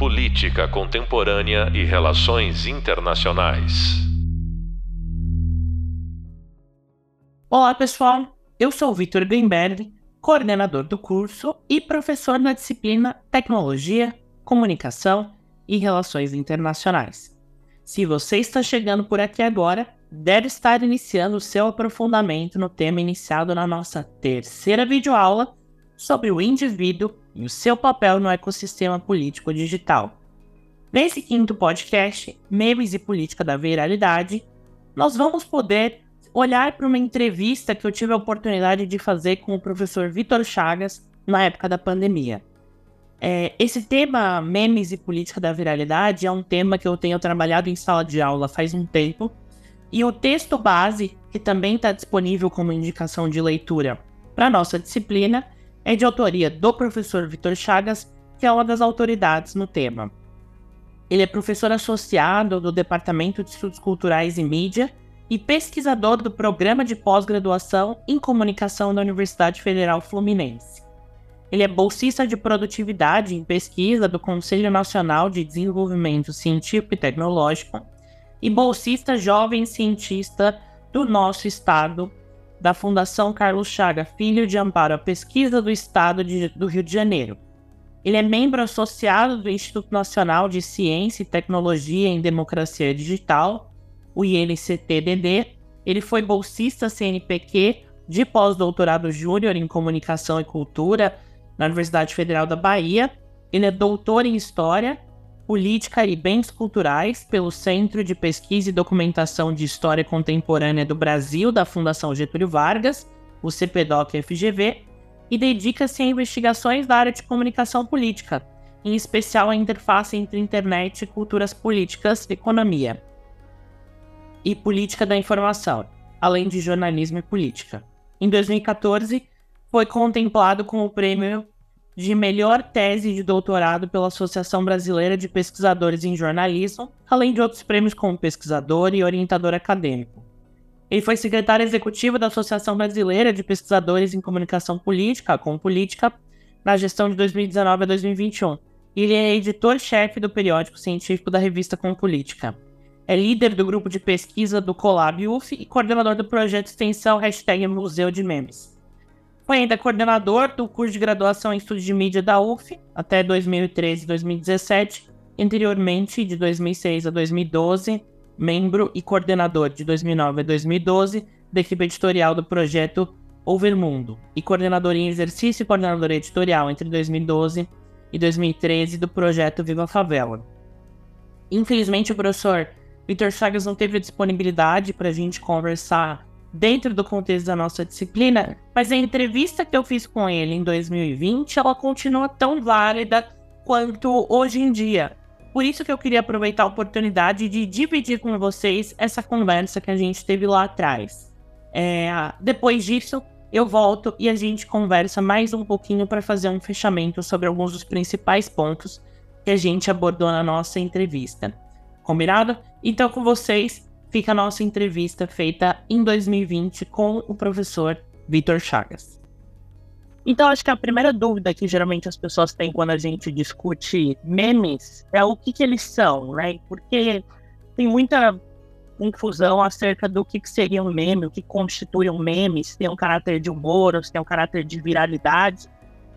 Política Contemporânea e Relações Internacionais. Olá, pessoal. Eu sou Vitor Greenberg, coordenador do curso e professor na disciplina Tecnologia, Comunicação e Relações Internacionais. Se você está chegando por aqui agora, deve estar iniciando o seu aprofundamento no tema iniciado na nossa terceira videoaula sobre o indivíduo e o seu papel no ecossistema político digital. Nesse quinto podcast, Memes e Política da Viralidade, nós vamos poder olhar para uma entrevista que eu tive a oportunidade de fazer com o professor Vitor Chagas na época da pandemia. É, esse tema, memes e política da viralidade, é um tema que eu tenho trabalhado em sala de aula faz um tempo. E o texto base, que também está disponível como indicação de leitura para nossa disciplina, é de autoria do professor Vitor Chagas, que é uma das autoridades no tema. Ele é professor associado do Departamento de Estudos Culturais e Mídia e pesquisador do Programa de Pós-Graduação em Comunicação da Universidade Federal Fluminense. Ele é bolsista de produtividade em pesquisa do Conselho Nacional de Desenvolvimento Científico e Tecnológico e bolsista jovem cientista do nosso estado, da Fundação Carlos Chaga Filho de Amparo à Pesquisa do Estado de, do Rio de Janeiro. Ele é membro associado do Instituto Nacional de Ciência e Tecnologia em Democracia Digital, o INCTDD. Ele foi bolsista CNPq de pós-doutorado júnior em Comunicação e Cultura na Universidade Federal da Bahia. Ele é doutor em História, Política e Bens Culturais pelo Centro de Pesquisa e Documentação de História Contemporânea do Brasil da Fundação Getúlio Vargas, o CPDOC-FGV, e dedica-se a investigações da área de comunicação política, em especial a interface entre internet e culturas políticas, economia e política da informação, além de jornalismo e política. Em 2014, foi contemplado com o prêmio de melhor tese de doutorado pela Associação Brasileira de Pesquisadores em Jornalismo, além de outros prêmios como pesquisador e orientador acadêmico. Ele foi secretário executivo da Associação Brasileira de Pesquisadores em Comunicação Política, com Política, na gestão de 2019 a 2021. Ele é editor-chefe do periódico científico da revista Com Política. É líder do grupo de pesquisa do Colab UF e coordenador do projeto extensão Museu de Memes. Foi ainda coordenador do curso de graduação em Estudos de Mídia da UF até 2013 e 2017, anteriormente de 2006 a 2012, membro e coordenador de 2009 a 2012 da equipe editorial do projeto Overmundo e coordenador em exercício e coordenador editorial entre 2012 e 2013 do projeto Viva Favela. Infelizmente, o professor Vitor Chagas não teve disponibilidade para a gente conversar dentro do contexto da nossa disciplina, mas a entrevista que eu fiz com ele em 2020, ela continua tão válida quanto hoje em dia. Por isso que eu queria aproveitar a oportunidade de dividir com vocês essa conversa que a gente teve lá atrás. É, depois disso, eu volto e a gente conversa mais um pouquinho para fazer um fechamento sobre alguns dos principais pontos que a gente abordou na nossa entrevista. Combinado? Então, com vocês, fica a nossa entrevista feita em 2020 com o professor Vitor Chagas. Então, acho que a primeira dúvida que geralmente as pessoas têm quando a gente discute memes é o que, que eles são, né? Porque tem muita confusão acerca do que, que seria um meme, o que constitui um meme, se tem um caráter de humor ou se tem um caráter de viralidade.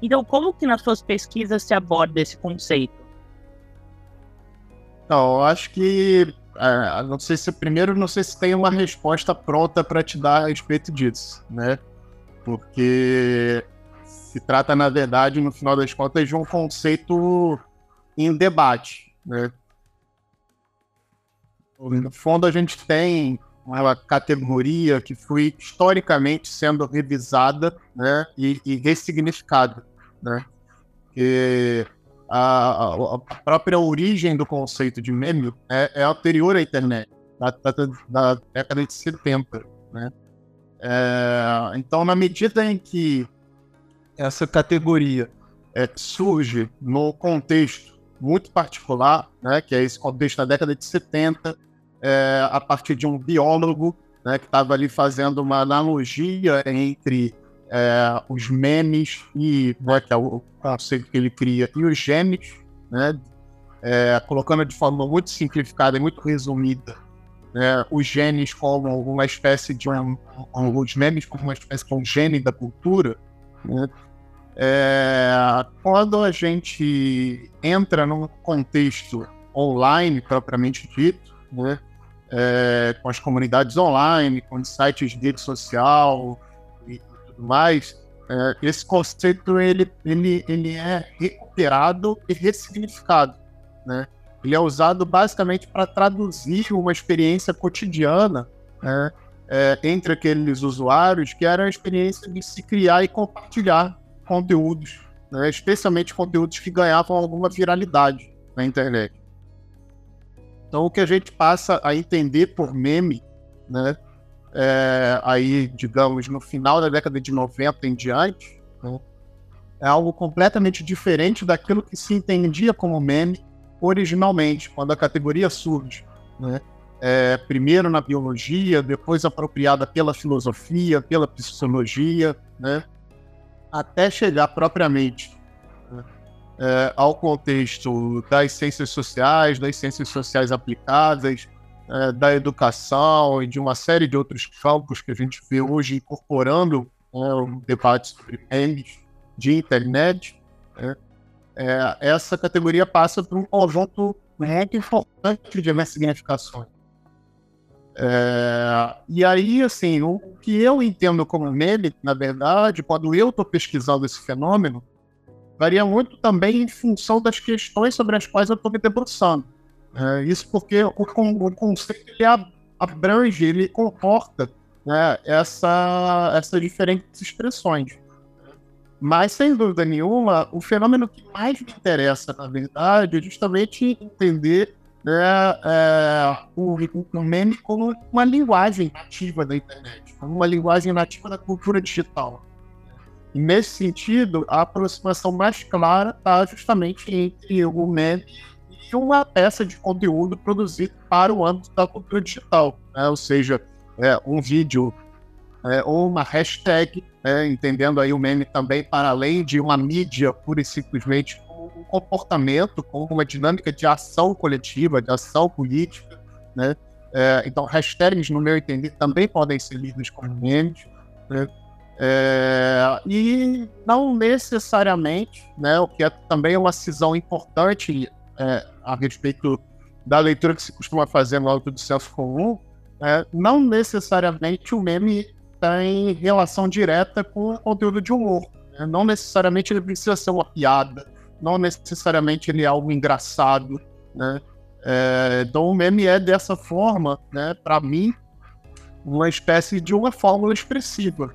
Então, como que nas suas pesquisas se aborda esse conceito? Não, eu acho que é, não sei se primeiro não sei se tem uma resposta pronta para te dar a respeito disso, né? Porque se trata na verdade, no final das contas, de um conceito em debate, né? No fundo, a gente tem uma categoria que foi historicamente sendo revisada, né, e, e ressignificada, né? Que a, a, própria origem do conceito de meme é, é anterior à internet, da, da, da, década de 70, né? É, então, na medida em que essa categoria é, surge no contexto muito particular, né, que é esse contexto da década de 70, é, a partir de um biólogo né, que estava ali fazendo uma analogia entre é, os memes e né, que é o conceito que ele cria. E os genes, né, é, colocando de forma muito simplificada e muito resumida, né, os genes como uma espécie de um, os memes como uma espécie de um gene da cultura, né, é, quando a gente entra num contexto online propriamente dito, né, é, com as comunidades online, com sites de rede social tudo mais, é, esse conceito ele, ele, ele é recuperado e ressignificado, né? Ele é usado basicamente para traduzir uma experiência cotidiana né, é, entre aqueles usuários, que era a experiência de se criar e compartilhar conteúdos, né, especialmente conteúdos que ganhavam alguma viralidade na internet. Então, o que a gente passa a entender por meme, né, é, aí, digamos, no final da década de 90 em diante, né, é algo completamente diferente daquilo que se entendia como meme originalmente, quando a categoria surge, né? É, primeiro na biologia, depois apropriada pela filosofia, pela psicologia, né? até chegar propriamente né? é, ao contexto das ciências sociais, das ciências sociais aplicadas, é, da educação e de uma série de outros campos que a gente vê hoje incorporando né, um debate sobre memes de internet. Né? é, essa categoria passa por um conjunto muito importante de significações. É, e aí, assim, o que eu entendo como meme, na verdade, quando eu estou pesquisando esse fenômeno, varia muito também em função das questões sobre as quais eu estou me debruçando. É, isso porque o, o conceito ele abrange, ele comporta né, essa, essas diferentes expressões. Mas, sem dúvida nenhuma, o fenômeno que mais me interessa, na verdade, é justamente entender né, é, o, o meme como uma linguagem nativa da internet, como uma linguagem nativa da cultura digital. E, nesse sentido, a aproximação mais clara está justamente entre o meme uma peça de conteúdo produzido para o âmbito da cultura digital, né? ou seja, é, um vídeo é, ou uma hashtag né, entendendo aí o meme também para além de uma mídia pura e simplesmente um comportamento, como uma dinâmica de ação coletiva, de ação política, né? É, então, hashtags, no meu entender, também podem ser lidos como memes, né? É, e não necessariamente, né, o que é também uma cisão importante é, a respeito da leitura que se costuma fazer no âmbito do senso comum, é, não necessariamente o meme tem relação direta com o conteúdo de humor. Né? Não necessariamente ele precisa ser uma piada, não necessariamente ele é algo engraçado, né? É, então o meme é dessa forma, né? Para mim, uma espécie de uma fórmula expressiva.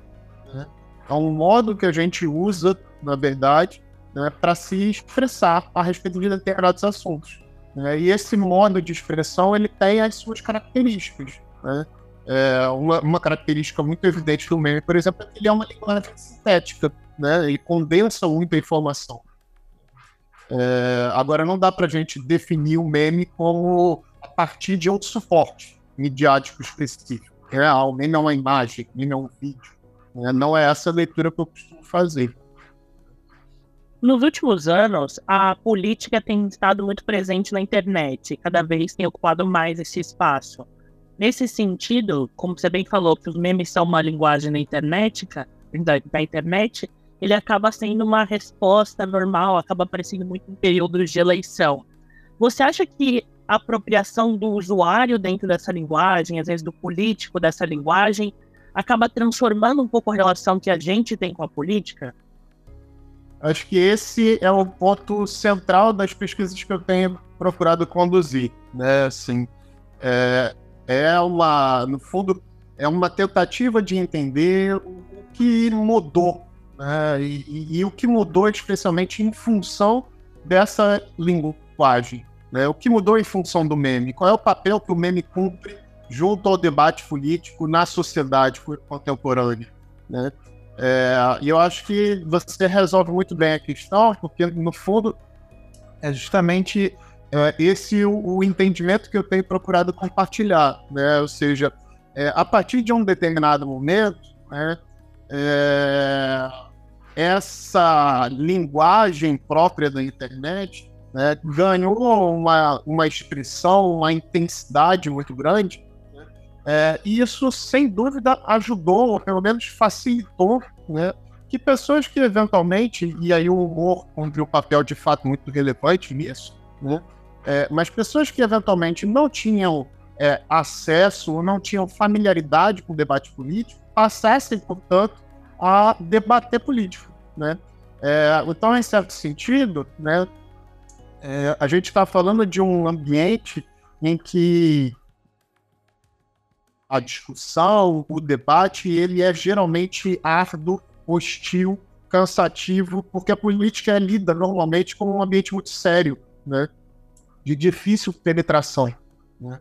Né? É um modo que a gente usa, na verdade, né, para se expressar a respeito de determinados assuntos. Né? E esse modo de expressão ele tem as suas características. Né? É, uma, uma, característica muito evidente do meme, por exemplo, é que ele é uma linguagem sintética, né? Ele condensa muita informação. É, agora, não dá para a gente definir o meme como a partir de um suporte midiático específico. É, o meme é uma imagem, o é um vídeo. Né? Não é essa a leitura que eu costumo fazer. Nos últimos anos, a política tem estado muito presente na internet, cada vez tem ocupado mais esse espaço. Nesse sentido, como você bem falou, que os memes são uma linguagem da internet, da, da internet, ele acaba sendo uma resposta normal, acaba aparecendo muito em períodos de eleição. Você acha que a apropriação do usuário dentro dessa linguagem, às vezes do político dessa linguagem, acaba transformando um pouco a relação que a gente tem com a política? Acho que esse é o ponto central das pesquisas que eu tenho procurado conduzir, né? Assim, é, é uma, no fundo, é uma tentativa de entender o que mudou, né? e, e, e, o que mudou especialmente em função dessa linguagem. Né? O que mudou em função do meme? Qual é o papel que o meme cumpre junto ao debate político na sociedade contemporânea? Né? É, e eu acho que você resolve muito bem a questão, porque no fundo é justamente é esse o, o, entendimento que eu tenho procurado compartilhar, né? Ou seja, é, a partir de um determinado momento, né, é, essa linguagem própria da internet, né, ganhou uma, uma expressão, uma intensidade muito grande, é, e isso, sem dúvida, ajudou, ou pelo menos facilitou, né, que pessoas que eventualmente, e aí o humor cumpriu um papel de fato muito relevante nisso, né, é, mas pessoas que eventualmente não tinham é, acesso ou não tinham familiaridade com o debate político passassem, portanto, a debater político, né? É, então, em certo sentido, né, é, a gente está falando de um ambiente em que a discussão, o debate, ele é geralmente árduo, hostil, cansativo, porque a política é lida normalmente como um ambiente muito sério, né, de difícil penetração. Né?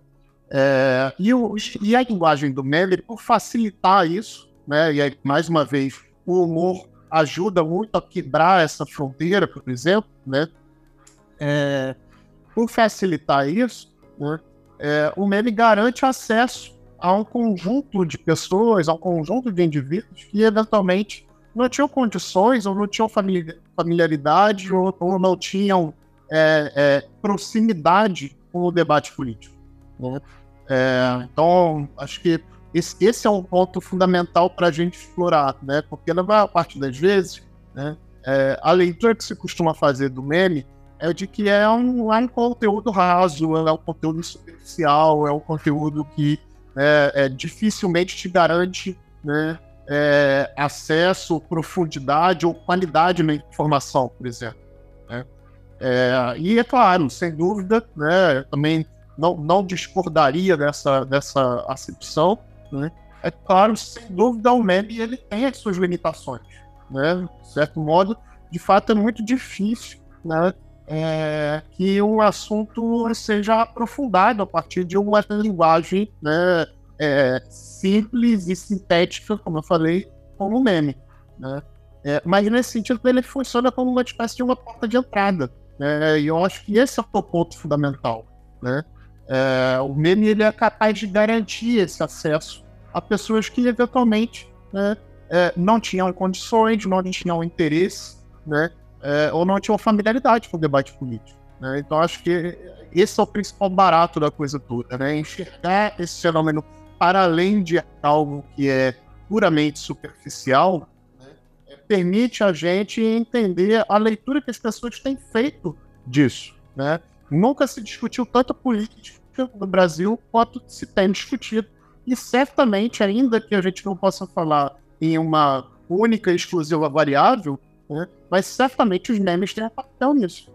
É, e, o, e, a linguagem do meme, por facilitar isso, né, e aí, mais uma vez, o humor ajuda muito a quebrar essa fronteira, por exemplo, né, é, por facilitar isso, né, é, o meme garante acesso a um conjunto de pessoas, a um conjunto de indivíduos que eventualmente não tinham condições ou não tinham familiaridade ou, ou não tinham é, é, proximidade com o debate político. Né? É, então, acho que esse, esse, é um ponto fundamental para a gente explorar, né? porque na maior parte das vezes, né, é, a leitura que se costuma fazer do meme é de que é um, é um conteúdo raso, é um conteúdo superficial, é um conteúdo que né, é, dificilmente te garante né, é, acesso, profundidade ou qualidade na informação, por exemplo. Né? É, e é claro, sem dúvida, né, também não, não discordaria dessa, dessa acepção. Né? É claro, sem dúvida, o meme ele tem as suas limitações. Né? De certo modo, de fato, é muito difícil né, é, que um assunto seja aprofundado a partir de uma linguagem né, é, simples e sintética, como eu falei, como o meme. Né? É, mas nesse sentido ele funciona como uma espécie de uma porta de entrada. Né? E eu acho que esse é o ponto fundamental. Né? É, o meme ele é capaz de garantir esse acesso a pessoas que eventualmente né, é, não tinham condições, não tinham interesse, né, é, ou não tinham familiaridade com o debate político. Né? Então, acho que esse é o principal barato da coisa toda, né? enxergar esse fenômeno para além de algo que é puramente superficial, né, permite a gente entender a leitura que as pessoas têm feito disso. Né? Nunca se discutiu tanta política no Brasil quanto se tem discutido. E certamente, ainda que a gente não possa falar em uma única e exclusiva variável, né, mas certamente os memes têm um papel nisso.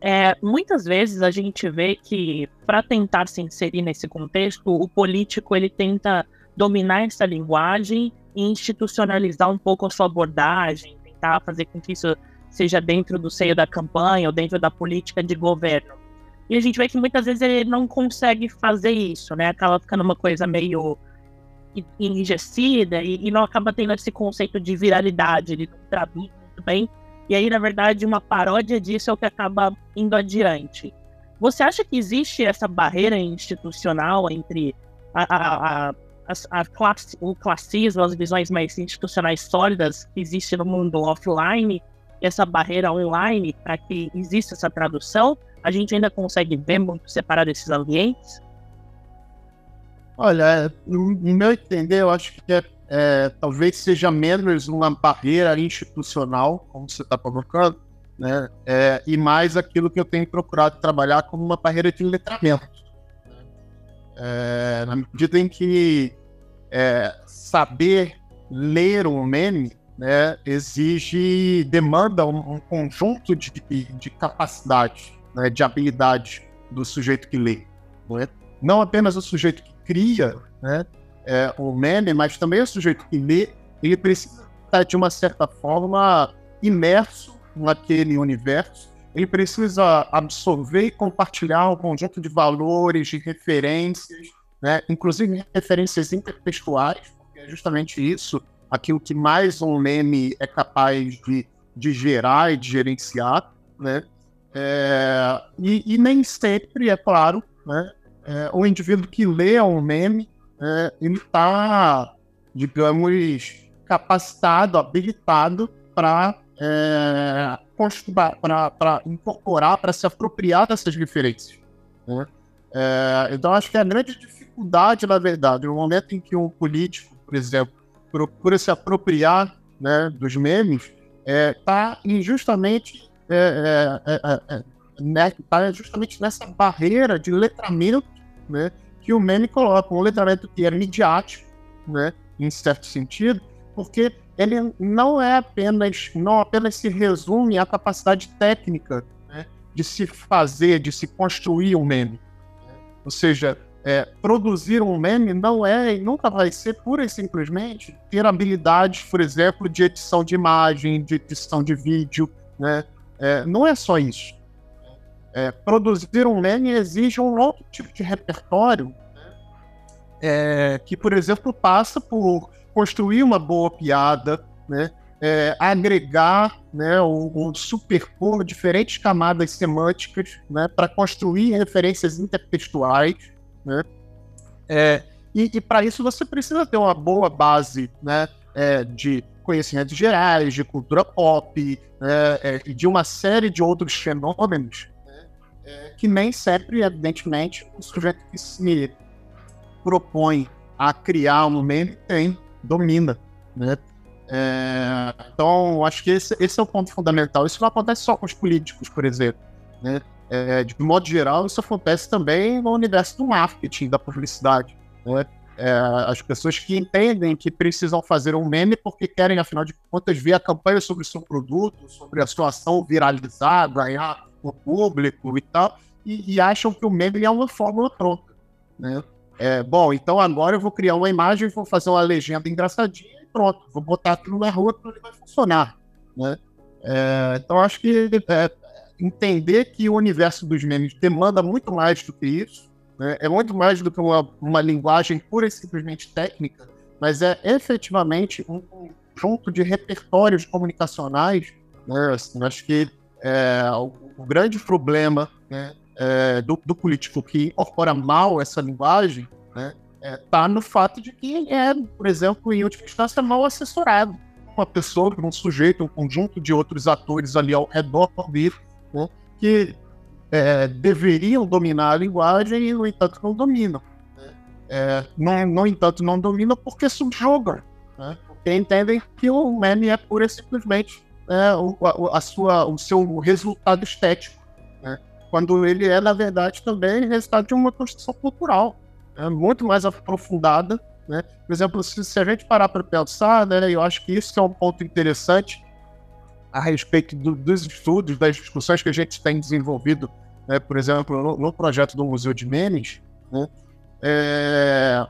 É, muitas vezes a gente vê que para tentar se inserir nesse contexto, o político ele tenta dominar essa linguagem e institucionalizar um pouco a sua abordagem, tentar fazer com que isso seja dentro do seio da campanha ou dentro da política de governo. E a gente vê que muitas vezes ele não consegue fazer isso, né? Acaba ficando uma coisa meio enrijecida e, e não acaba tendo esse conceito de viralidade, ele não traduz muito bem e aí, na verdade, uma paródia disso é o que acaba indo adiante. Você acha que existe essa barreira institucional entre a, a, a, a classe, o classismo, as visões mais institucionais sólidas que existe no mundo offline, essa barreira online para que exista essa tradução? A gente ainda consegue ver muito separado esses ambientes? Olha, no meu entender, eu acho que é é, talvez seja menos uma barreira institucional, como você está colocando, né? É, e mais aquilo que eu tenho procurado trabalhar como uma barreira de letramento. É, na medida em que é, saber ler um meme né, exige, demanda um, um conjunto de, de capacidades, né, de habilidades do sujeito que lê. É? não apenas o sujeito que cria, né, é, o meme, mas também o sujeito que lê, ele precisa estar, de uma certa forma, imerso naquele universo. Ele precisa absorver e compartilhar um conjunto de valores, de referências, né? inclusive referências intertextuais, porque é justamente isso, aquilo que mais um meme é capaz de, de gerar e de gerenciar. Né? É, e, e, nem sempre, é claro, né? É, o indivíduo que lê um meme é, ele está, digamos, capacitado, habilitado para é, para incorporar, para se apropriar dessas referências. Né? É, então, acho que a grande dificuldade, na verdade, no momento em que um político, por exemplo, procura se apropriar né, dos memes, está é, justamente, é, é, é, né, tá justamente nessa barreira de letramento né, que o meme coloca, um letramento que é midiático, né, em certo sentido, porque ele não é apenas, não apenas se resume à capacidade técnica né, de se fazer, de se construir um meme. Ou seja, é, produzir um meme não é e nunca vai ser pura e simplesmente ter habilidades, por exemplo, de edição de imagem, de edição de vídeo, né? É, não é só isso. É, produzir um meme exige um outro tipo de repertório é, que, por exemplo, passa por construir uma boa piada, né? É, agregar né, ou, ou, superpor diferentes camadas semânticas né, para construir referências intertextuais né? É, e, e para isso você precisa ter uma boa base né, é, de conhecimentos gerais, de cultura pop, né, é, de uma série de outros fenômenos que nem sempre, evidentemente, o sujeito que se propõe a criar um meme tem, domina. Né? É, então, acho que esse, esse, é o ponto fundamental. Isso não acontece só com os políticos, por exemplo. Né? É, de modo geral, isso acontece também no universo do marketing, da publicidade. Né? É, as pessoas que entendem que precisam fazer um meme porque querem, afinal de contas, ver a campanha sobre o seu produto, sobre a sua ação viralizar, ganhar o público e tal, e, e acham que o meme é uma fórmula pronta. Né? É, bom, então agora eu vou criar uma imagem, vou fazer uma legenda engraçadinha e pronto, vou botar aquilo na rua para ele vai funcionar. Né? É, então acho que é, entender que o universo dos memes demanda muito mais do que isso, né? é muito mais do que uma, uma linguagem pura e simplesmente técnica, mas é efetivamente um conjunto de repertórios comunicacionais. Né? Assim, acho que é, o, grande problema né, é, do, do, político que incorpora mal essa linguagem está né, é, no fato de que é, por exemplo, em última instância, mal assessorado. Uma pessoa, um sujeito, um conjunto de outros atores ali ao redor dele né, que é, deveriam dominar a linguagem e, no entanto, não dominam. Né? É, não, no entanto, não dominam porque subjugam, né? porque entendem que o meme é pura e simplesmente é, o, a, a, sua, o seu resultado estético, né? quando ele é, na verdade, também resultado de uma construção cultural né? muito mais aprofundada. Né? Por exemplo, se, se a gente parar para pensar, né, eu acho que isso é um ponto interessante, a respeito do, dos estudos, das discussões que a gente tem desenvolvido, né, por exemplo, no, no, projeto do Museu de Menes, né, é,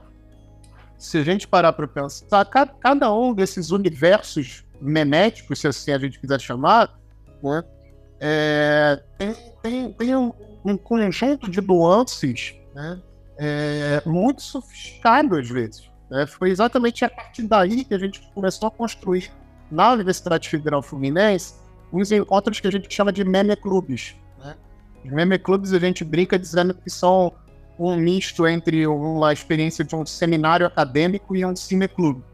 se a gente parar para pensar, cada, cada, um desses universos meméticos, se assim a gente quiser chamar, né, é, tem, tem, tem um, um, conjunto de nuances né, é, muito sofisticado às vezes. Né? Foi exatamente a partir daí que a gente começou a construir na Universidade Federal Fluminense uns encontros que a gente chama de meme clubes. Né? Os meme clubes a gente brinca dizendo que são um misto entre uma experiência de um seminário acadêmico e um cineclube.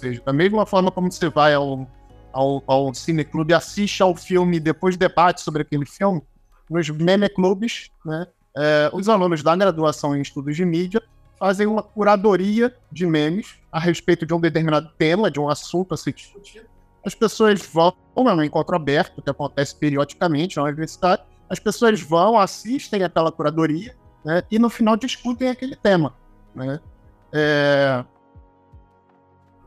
Seja, da mesma forma como você vai ao, ao, ao cineclube assiste ao filme e depois debate sobre aquele filme, nos meme clubes, né, é, os alunos da graduação em estudos de mídia fazem uma curadoria de memes a respeito de um determinado tema, de um assunto a ser discutido. As pessoas vão, é um encontro aberto, que acontece periodicamente na universidade, as pessoas vão, assistem aquela curadoria né, e no final discutem aquele tema. Né? É...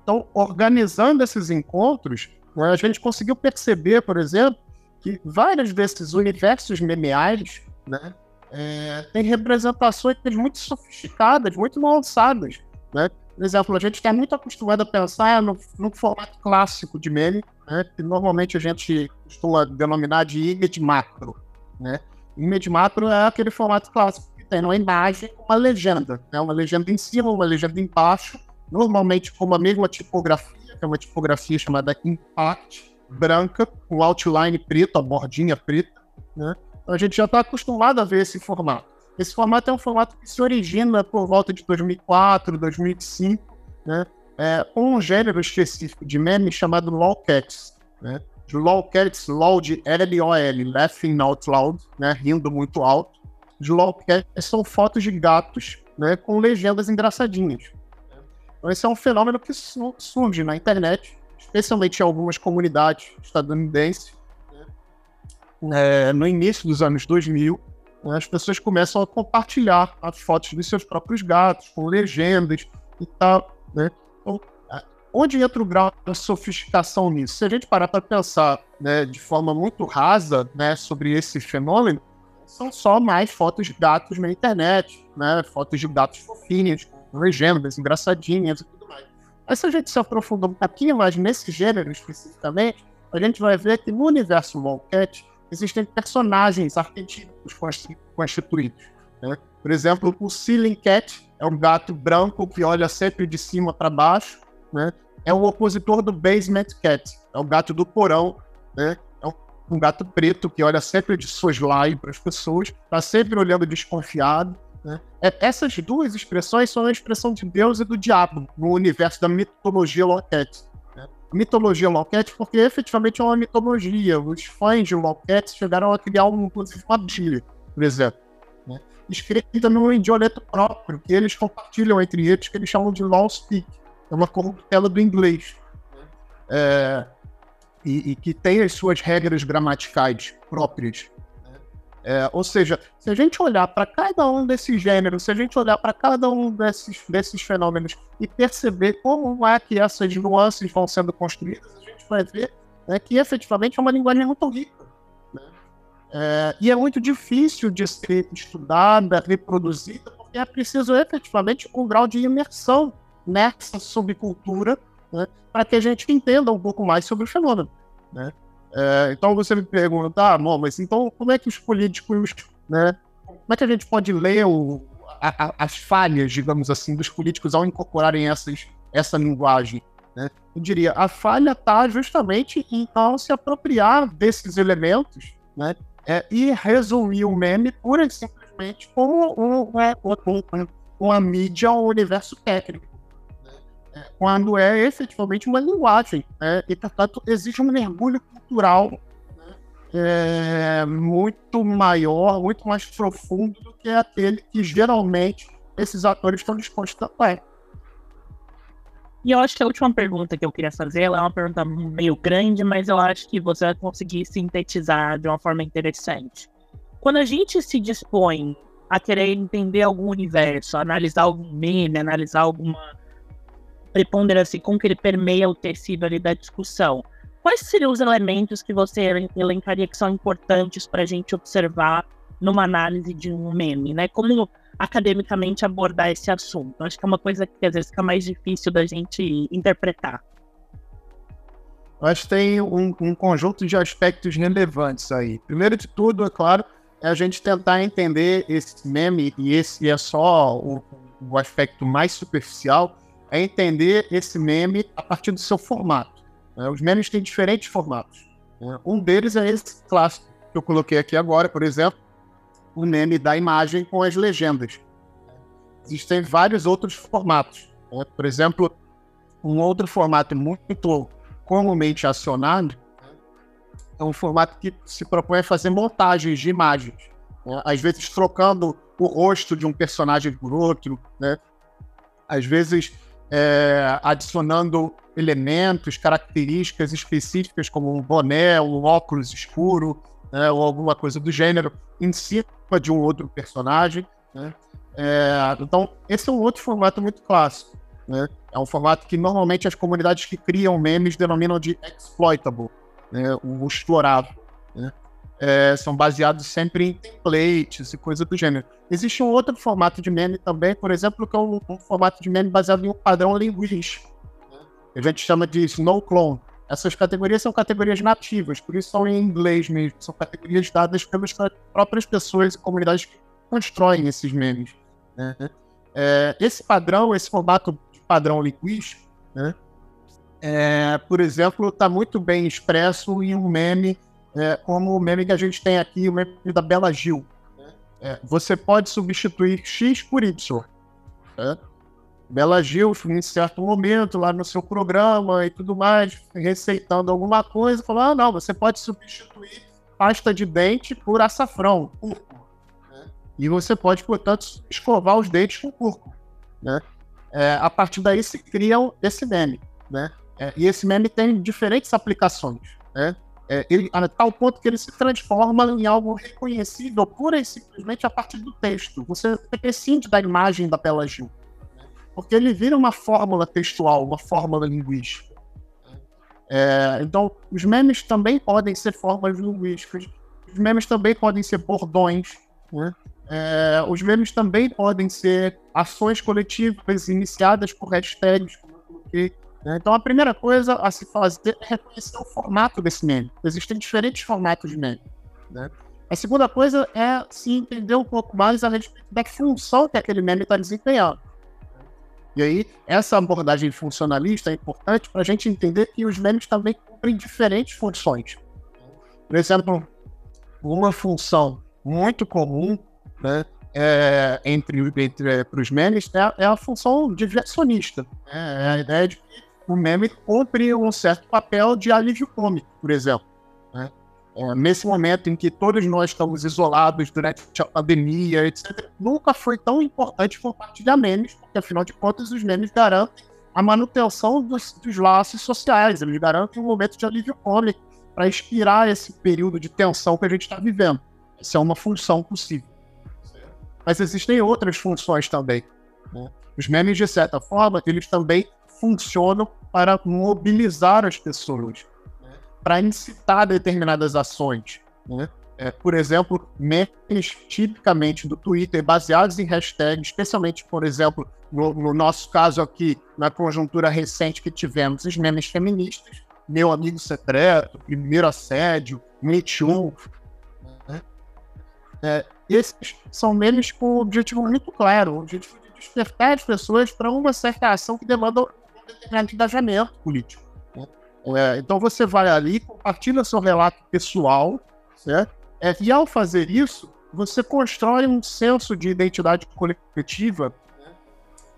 Então, organizando esses encontros, né, a gente conseguiu perceber, por exemplo, que vários desses universos memeais né, é, tem representações muito sofisticadas, muito mal alçadas. Né? Por exemplo, a gente está muito acostumado a pensar no, no formato clássico de meme, né? que normalmente a gente costuma denominar de image macro. Né? Image macro é aquele formato clássico que tem uma imagem com uma legenda, né? uma legenda em cima, uma legenda embaixo, normalmente com a mesma tipografia, que é uma tipografia chamada Impact, branca, com outline preto, a bordinha preta, né? A gente já está acostumado a ver esse formato. Esse formato é um formato que se origina por volta de 2004, 2005, né? É, um gênero específico de meme chamado lolcats, né? de lolcats, lol de L-O-L, laughing out loud, né, rindo muito alto. De lolcats são fotos de gatos, né, com legendas engraçadinhas. Então esse é um fenômeno que surge na internet, especialmente em algumas comunidades estadunidenses. Né, é, no início dos anos 2000, né, as pessoas começam a compartilhar as fotos dos seus próprios gatos, com legendas e tal. Né? Então, onde entra o grau de sofisticação nisso? Se a gente parar para pensar né, de forma muito rasa né, sobre esse fenômeno, são só mais fotos de gatos na internet, né? Fotos de gatos fofinhos, legendas, engraçadinhas e tudo mais. Mas se a gente se aprofundar um pouquinho mais nesse gênero especificamente, a gente vai ver que no universo Lolcat existem personagens arquetípicos constituídos. Né? Por exemplo, o Ceiling Cat é um gato branco que olha sempre de cima para baixo, né? é o opositor do Basement Cat, é o gato do porão, né? é um gato preto que olha sempre de soslaio para as pessoas, está sempre olhando desconfiado. Né? É, essas duas expressões são a expressão de Deus e do diabo no universo da mitologia Loquete. Né? Mitologia Loquete, porque efetivamente é uma mitologia. Os fãs de Loquete chegaram a criar um, inclusive uma Bíblia, por exemplo. Né? Escrita num idioleto próprio, que eles compartilham entre eles, que eles chamam de Law Speak é uma corruptela do inglês. É, e, e, que tem as suas regras gramaticais próprias. É, ou seja, se a gente olhar para cada um desses gêneros, se a gente olhar para cada um desses, desses fenômenos e perceber como é que essas nuances vão sendo construídas, a gente vai ver né, que efetivamente é uma linguagem muito rica. Né? É, e é muito difícil de ser estudada, reproduzida, porque é preciso efetivamente um grau de imersão nessa subcultura, né, para que a gente entenda um pouco mais sobre o fenômeno. Né? É, então você me pergunta, ah, bom, mas então como é que os políticos, né, como é que a gente pode ler o, a, a, as falhas, digamos assim, dos políticos ao incorporarem essas, essa linguagem? Né? Eu diria, a falha está justamente em não se apropriar desses elementos né, é, e resumir o meme pura e simplesmente como um, um, uma mídia, um universo técnico quando é efetivamente uma linguagem. Né? E, portanto, existe um mergulho cultural né? é, muito maior, muito mais profundo do que aquele que geralmente esses atores estão dispostos a ter. E eu acho que a última pergunta que eu queria fazer é uma pergunta meio grande, mas eu acho que você vai conseguir sintetizar de uma forma interessante. Quando a gente se dispõe a querer entender algum universo, analisar algum meme, analisar alguma preponderância com que ele permeia o tecido ali da discussão. Quais seriam os elementos que você elencaria que são importantes para a gente observar numa análise de um meme, né? Como academicamente abordar esse assunto? Acho que é uma coisa que às vezes fica mais difícil da gente interpretar. Acho que tem um, um conjunto de aspectos relevantes aí. Primeiro de tudo, é claro, é a gente tentar entender esse meme, e esse é só o, o aspecto mais superficial, é entender esse meme a partir do seu formato. Né? Os memes têm diferentes formatos. Né? Um deles é esse clássico que eu coloquei aqui agora, por exemplo, o meme da imagem com as legendas. Existem vários outros formatos. Né? Por exemplo, um outro formato muito comumente acionado é um formato que se propõe a fazer montagens de imagens. Né? Às vezes trocando o rosto de um personagem por outro, né? Às vezes é, adicionando elementos, características específicas, como um boné, um óculos escuro, né, ou alguma coisa do gênero, em cima de um outro personagem. Né? É, então, esse é um outro formato muito clássico. Né? É um formato que normalmente as comunidades que criam memes denominam de exploitable, né? o explorável. Né? É, são baseados sempre em templates e coisa do gênero. Existe um outro formato de meme também, por exemplo, que é um, um formato de meme baseado em um padrão linguístico. A gente chama de snow clone. Essas categorias são categorias nativas, por isso são em inglês mesmo. São categorias dadas pelas próprias pessoas e comunidades que constroem esses memes. Né? É, esse padrão, esse formato de padrão linguístico, né? é, por exemplo, está muito bem expresso em um meme é, como o meme que a gente tem aqui, o meme da Bela Gil. É, você pode substituir X por Y. Né? Bela Gil, em certo momento, lá no seu programa e tudo mais, receitando alguma coisa, falou: ah, não, você pode substituir pasta de dente por açafrão, cúrcuma. Né? E você pode, portanto, escovar os dentes com cúrcuma. Né? É, a partir daí se cria esse meme. Né? É, e esse meme tem diferentes aplicações. Né? É, ele, a tal ponto que ele se transforma em algo reconhecível pura e simplesmente a partir do texto. Você prescinde da imagem da Bela Gil. Né? Porque ele vira uma fórmula textual, uma fórmula linguística. É, então, os memes também podem ser formas linguísticas. Os memes também podem ser bordões. Né? É, os memes também podem ser ações coletivas iniciadas por hashtags, como eu coloquei? Então, a primeira coisa a se fazer é reconhecer o formato desse meme. Existem diferentes formatos de meme. Né? A segunda coisa é se entender um pouco mais a respeito da função que aquele meme está desempenhando. E aí, essa abordagem funcionalista é importante para a gente entender que os memes também cumprem diferentes funções. Por exemplo, uma função muito comum né, é, entre, entre para os memes é, é, a função diversionista. É, é a ideia de que o meme cumpre um certo papel de alívio cômico, por exemplo. Né? É, nesse momento em que todos nós estamos isolados durante a pandemia, etc., nunca foi tão importante compartilhar memes, porque afinal de contas os memes garantem a manutenção dos, dos laços sociais, eles garantem um momento de alívio cômico para inspirar esse período de tensão que a gente está vivendo. Essa é uma função possível. Mas existem outras funções também. Né? Os memes, de certa forma, eles também funcionam para mobilizar as pessoas, né? para incitar determinadas ações. Né? É, por exemplo, memes tipicamente do Twitter baseados em hashtags, especialmente, por exemplo, no, no, nosso caso aqui, na conjuntura recente que tivemos, os memes feministas, meu amigo secreto, primeiro assédio, Me Too. Né? É, esses são memes com um objetivo muito claro, o objetivo de despertar as pessoas para uma certa ação que demanda determinado engajamento político. Né? É, então você vai ali, compartilha seu relato pessoal, certo? É, e ao fazer isso, você constrói um senso de identidade coletiva né?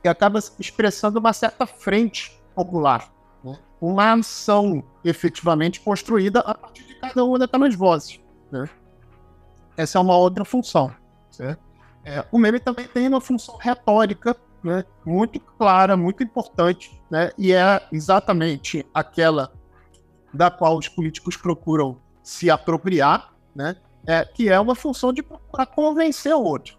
que acaba expressando uma certa frente popular. Né? Uma ação efetivamente construída a partir de cada uma daquelas vozes. Né? Essa é uma outra função. É, o meme também tem uma função retórica né, muito clara, muito importante, né, e é exatamente aquela da qual os políticos procuram se apropriar, né, é, que é uma função de procurar convencer o outro.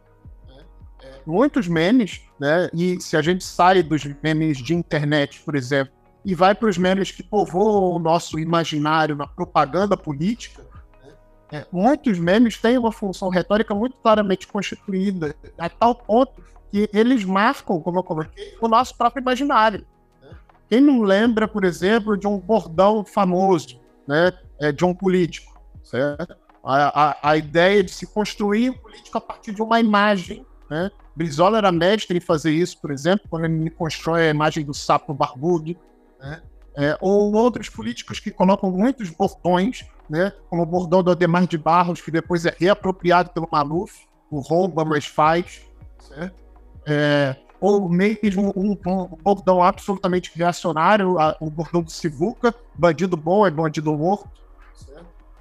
Muitos memes, né, e se a gente sai dos memes de internet, por exemplo, e vai para os memes que povoam o nosso imaginário na propaganda política, né, é, muitos memes têm uma função retórica muito claramente constituída, a tal ponto que eles marcam, como eu coloquei, o nosso próprio imaginário. Quem não lembra, por exemplo, de um bordão famoso, né, é, de um político, certo? A, a, a, ideia de se construir um político a partir de uma imagem, né? Brizola era mestre em fazer isso, por exemplo, quando ele constrói a imagem do sapo barbudo, né? É, ou outros políticos que colocam muitos bordões, né? Como o bordão do Ademar de Barros, que depois é reapropriado pelo Maluf, o rouba, mas faz, certo? É, ou mesmo um, um, bordão absolutamente reacionário, o bordão do Sivuca, bandido bom é bandido morto.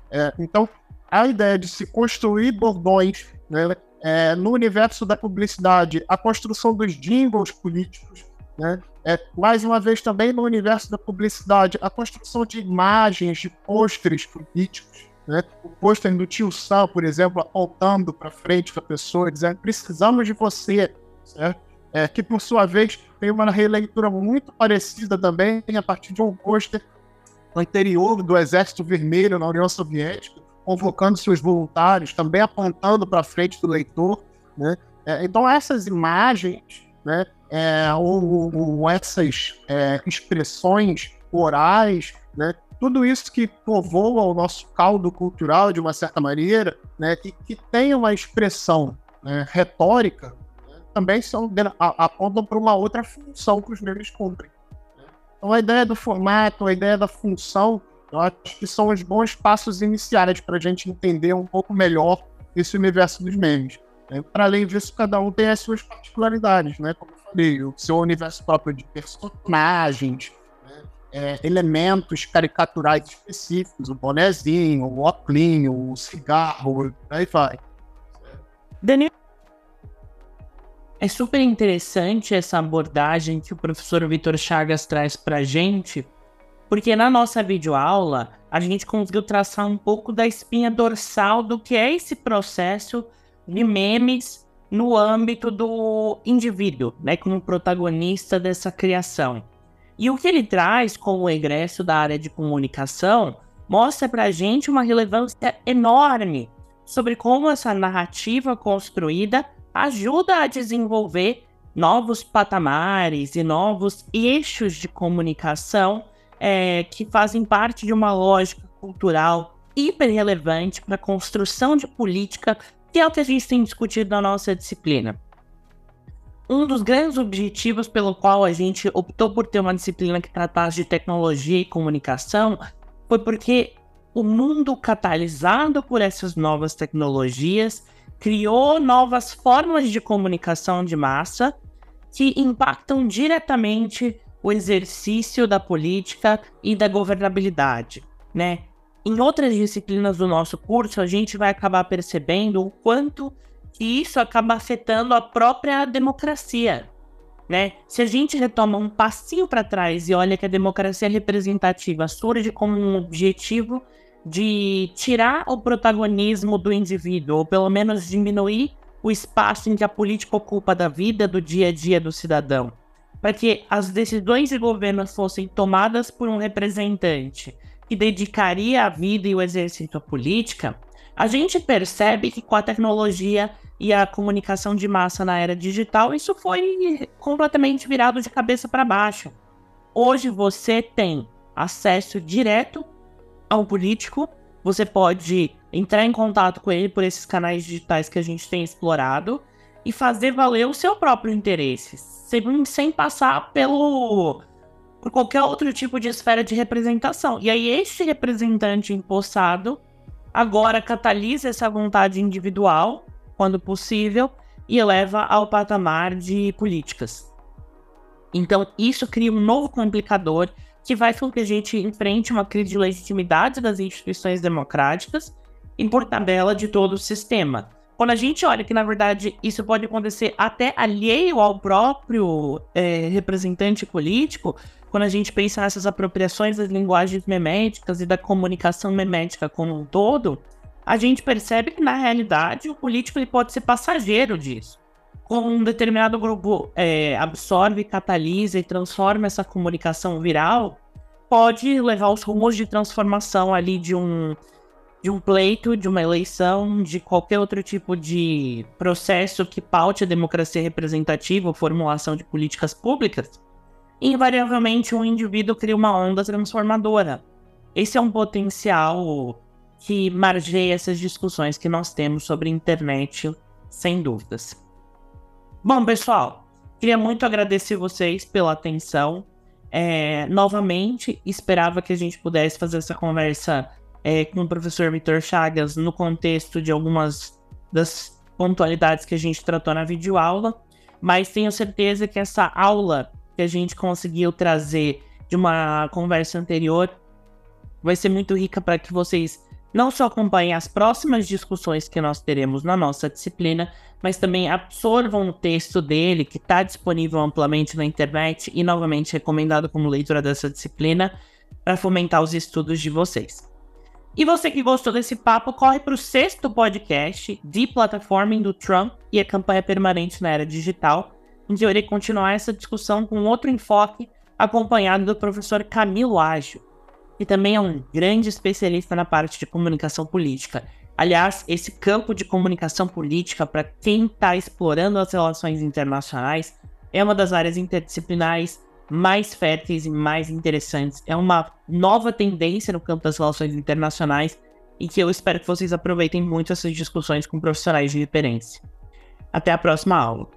É, então, a ideia de se construir bordões né, é, no universo da publicidade, a construção dos jingles políticos, né, é, mais uma vez também no universo da publicidade, a construção de imagens, de pôsteres políticos, né, o pôster do tio Sam, por exemplo, apontando para frente para a pessoa, dizendo: precisamos de você, certo? É, que por sua vez tem uma releitura muito parecida também a partir de um pôster no interior do Exército Vermelho na União Soviética, convocando seus voluntários, também apontando para frente do leitor. Né? É, então essas imagens, né, é, ou, ou essas é, expressões orais, né, tudo isso que povoa o nosso caldo cultural de uma certa maneira, né, que, que tem uma expressão né, retórica, também são, apontam para uma outra função que os memes cumprem. Então, a ideia do formato, a ideia da função, eu acho que são os bons passos iniciais para a gente entender um pouco melhor esse universo dos memes. Para além disso, cada um tem as suas particularidades, né? Como eu próprio, seu universo próprio de personagens, né? é, elementos caricaturais específicos, o bonezinho, o óculos, o cigarro, aí vai. Daniel, é super interessante essa abordagem que o professor Vitor Chagas traz para gente, porque na nossa videoaula a gente conseguiu traçar um pouco da espinha dorsal do que é esse processo de memes no âmbito do indivíduo, né, como protagonista dessa criação. E o que ele traz como egresso da área de comunicação mostra para a gente uma relevância enorme sobre como essa narrativa construída ajuda a desenvolver novos patamares e novos eixos de comunicação é, que fazem parte de uma lógica cultural hiper relevante para a construção de política, que é o que a gente tem discutido na nossa disciplina. Um dos grandes objetivos pelo qual a gente optou por ter uma disciplina que tratasse de tecnologia e comunicação foi porque o mundo catalisado por essas novas tecnologias criou novas formas de comunicação de massa que impactam diretamente o exercício da política e da governabilidade, né? Em outras disciplinas do nosso curso, a gente vai acabar percebendo o quanto que isso acaba afetando a própria democracia, né? Se a gente retoma um passinho para trás e olha que a democracia representativa surge como um objetivo de tirar o protagonismo do indivíduo, ou pelo menos diminuir o espaço em que a política ocupa da vida do dia a dia do cidadão, para que as decisões de governo fossem tomadas por um representante que dedicaria a vida e o exercício à política, a gente percebe que com a tecnologia e a comunicação de massa na era digital, isso foi completamente virado de cabeça para baixo. Hoje você tem acesso direto ao político, você pode entrar em contato com ele por esses canais digitais que a gente tem explorado e fazer valer o seu próprio interesse, sem, sem passar pelo por qualquer outro tipo de esfera de representação. E aí esse representante empossado agora catalisa essa vontade individual, quando possível, e eleva ao patamar de políticas. Então isso cria um novo complicador que vai com que a gente enfrente uma crise de legitimidade das instituições democráticas e, por tabela, de todo o sistema. Quando a gente olha que, na verdade, isso pode acontecer até alheio ao próprio é, representante político, quando a gente pensa nessas apropriações das linguagens meméticas e da comunicação memética como um todo, a gente percebe que, na realidade, o político ele pode ser passageiro disso como um determinado grupo é, absorve, catalisa e transforma essa comunicação viral, pode levar os rumos de transformação ali de um, de um pleito, de uma eleição, de qualquer outro tipo de processo que paute a democracia representativa ou formulação de políticas públicas. Invariavelmente, um indivíduo cria uma onda transformadora. Esse é um potencial que margeia essas discussões que nós temos sobre internet, sem dúvidas. Bom, pessoal, queria muito agradecer vocês pela atenção. É, novamente, esperava que a gente pudesse fazer essa conversa é, com o professor Vitor Chagas no contexto de algumas das pontualidades que a gente tratou na videoaula, mas tenho certeza que essa aula que a gente conseguiu trazer de uma conversa anterior vai ser muito rica para que vocês não só acompanhem as próximas discussões que nós teremos na nossa disciplina, mas também absorvam o texto dele, que está disponível amplamente na internet e novamente recomendado como leitura dessa disciplina, para fomentar os estudos de vocês. E você que gostou desse papo, corre para o sexto podcast de Platforming do Trump e a campanha permanente na era digital, onde eu irei continuar essa discussão com outro enfoque, acompanhado do professor Camilo Ágio, que também é um grande especialista na parte de comunicação política Aliás, esse campo de comunicação política, para quem está explorando as relações internacionais, é uma das áreas interdisciplinares mais férteis e mais interessantes. É uma nova tendência no campo das relações internacionais e que eu espero que vocês aproveitem muito essas discussões com profissionais de referência. Até a próxima aula.